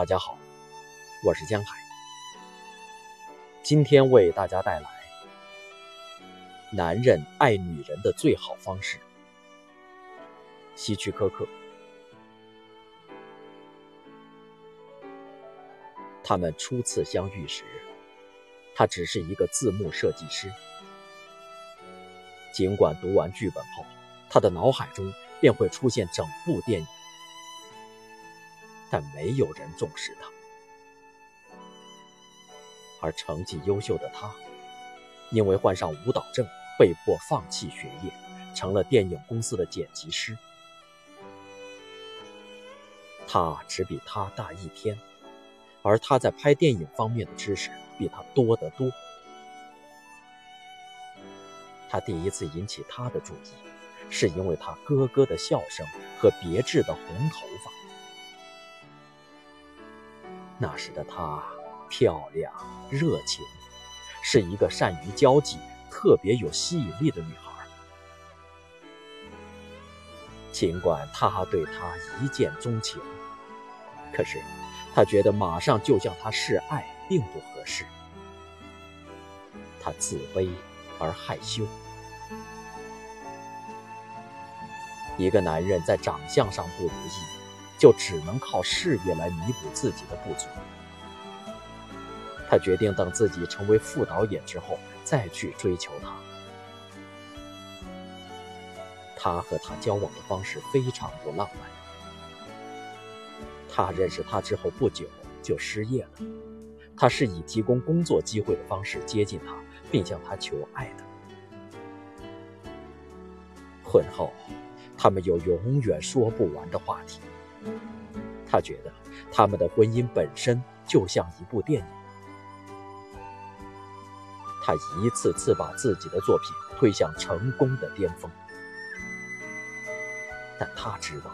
大家好，我是江海。今天为大家带来男人爱女人的最好方式——希区柯克。他们初次相遇时，他只是一个字幕设计师。尽管读完剧本后，他的脑海中便会出现整部电影，但没有人重视他。而成绩优秀的他，因为患上舞蹈症，被迫放弃学业，成了电影公司的剪辑师。他只比他大一天，而他在拍电影方面的知识比他多得多。他第一次引起他的注意，是因为他咯咯的笑声和别致的红头发。那时的她。漂亮、热情，是一个善于交际、特别有吸引力的女孩。尽管他对她一见钟情，可是他觉得马上就向她示爱并不合适。他自卑而害羞。一个男人在长相上不如意，就只能靠事业来弥补自己的不足。他决定等自己成为副导演之后再去追求她。他和她交往的方式非常不浪漫。他认识她之后不久就失业了。他是以提供工作机会的方式接近她，并向她求爱的。婚后，他们有永远说不完的话题。他觉得他们的婚姻本身就像一部电影。他一次次把自己的作品推向成功的巅峰，但他知道，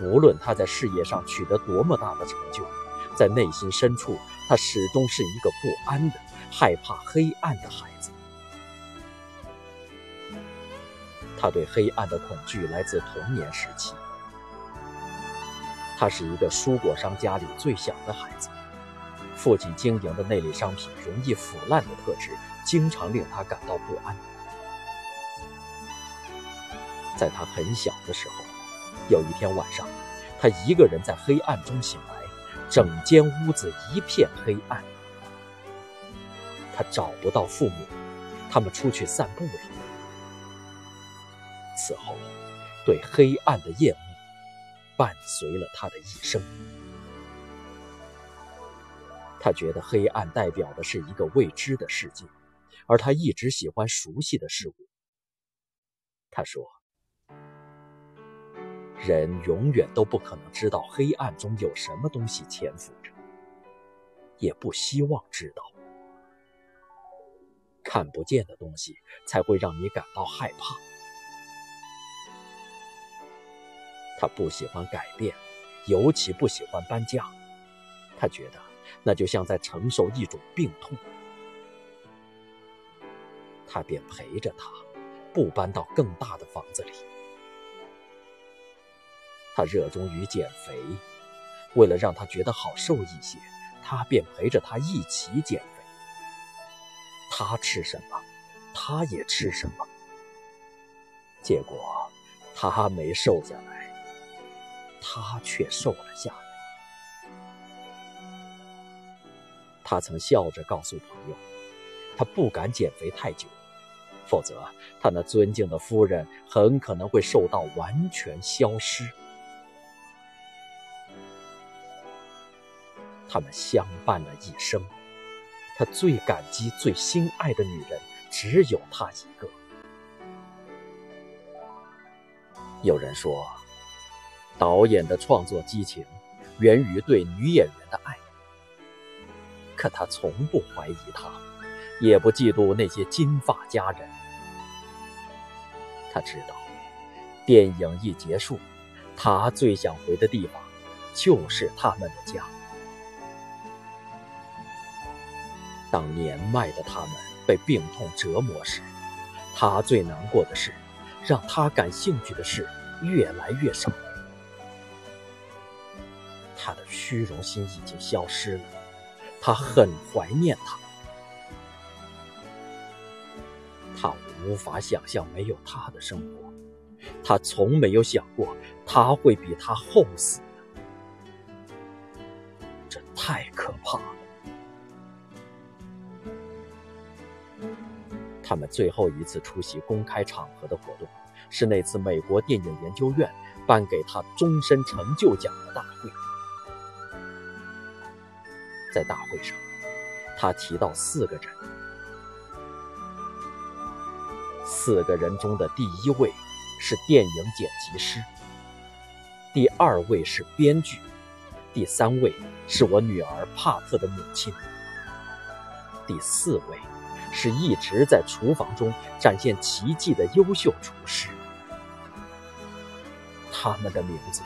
无论他在事业上取得多么大的成就，在内心深处，他始终是一个不安的、害怕黑暗的孩子。他对黑暗的恐惧来自童年时期。他是一个蔬果商家里最小的孩子。父亲经营的那类商品容易腐烂的特质，经常令他感到不安。在他很小的时候，有一天晚上，他一个人在黑暗中醒来，整间屋子一片黑暗。他找不到父母，他们出去散步了。此后，对黑暗的厌恶伴随了他的一生。他觉得黑暗代表的是一个未知的世界，而他一直喜欢熟悉的事物。他说：“人永远都不可能知道黑暗中有什么东西潜伏着，也不希望知道。看不见的东西才会让你感到害怕。”他不喜欢改变，尤其不喜欢搬家。他觉得。那就像在承受一种病痛，他便陪着他，不搬到更大的房子里。他热衷于减肥，为了让他觉得好受一些，他便陪着他一起减肥。他吃什么，他也吃什么。结果，他没瘦下来，他却瘦了下来。他曾笑着告诉朋友，他不敢减肥太久，否则他那尊敬的夫人很可能会瘦到完全消失。他们相伴了一生，他最感激、最心爱的女人只有他一个。有人说，导演的创作激情源于对女演员的爱。可他从不怀疑她，也不嫉妒那些金发佳人。他知道，电影一结束，他最想回的地方就是他们的家。当年迈的他们被病痛折磨时，他最难过的是，让他感兴趣的事越来越少。他的虚荣心已经消失了，他很怀念他。他无法想象没有他的生活，他从没有想过他会比他后死，这太可怕了。他们最后一次出席公开场合的活动，是那次美国电影研究院颁给他终身成就奖的大会。在大会上，他提到四个人，四个人中的第一位是电影剪辑师，第二位是编剧，第三位是我女儿帕特的母亲，第四位。是一直在厨房中展现奇迹的优秀厨师，他们的名字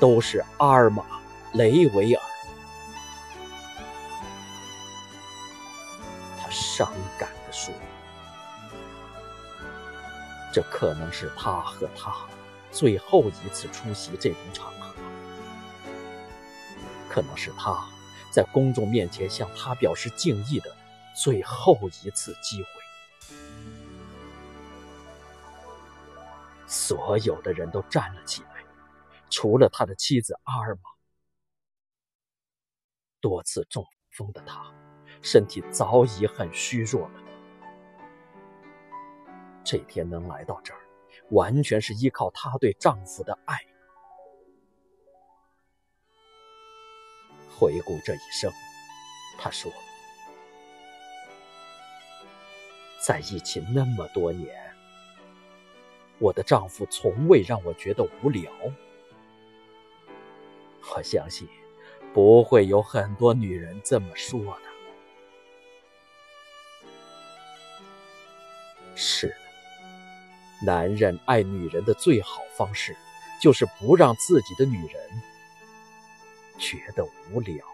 都是阿尔玛·雷维尔。这可能是他和他最后一次出席这种场合，可能是他在公众面前向他表示敬意的。”最后一次机会，所有的人都站了起来，除了他的妻子阿尔玛。多次中风的他，身体早已很虚弱了。这天能来到这儿，完全是依靠她对丈夫的爱。回顾这一生，她说。在一起那么多年，我的丈夫从未让我觉得无聊。我相信，不会有很多女人这么说的。是，男人爱女人的最好方式，就是不让自己的女人觉得无聊。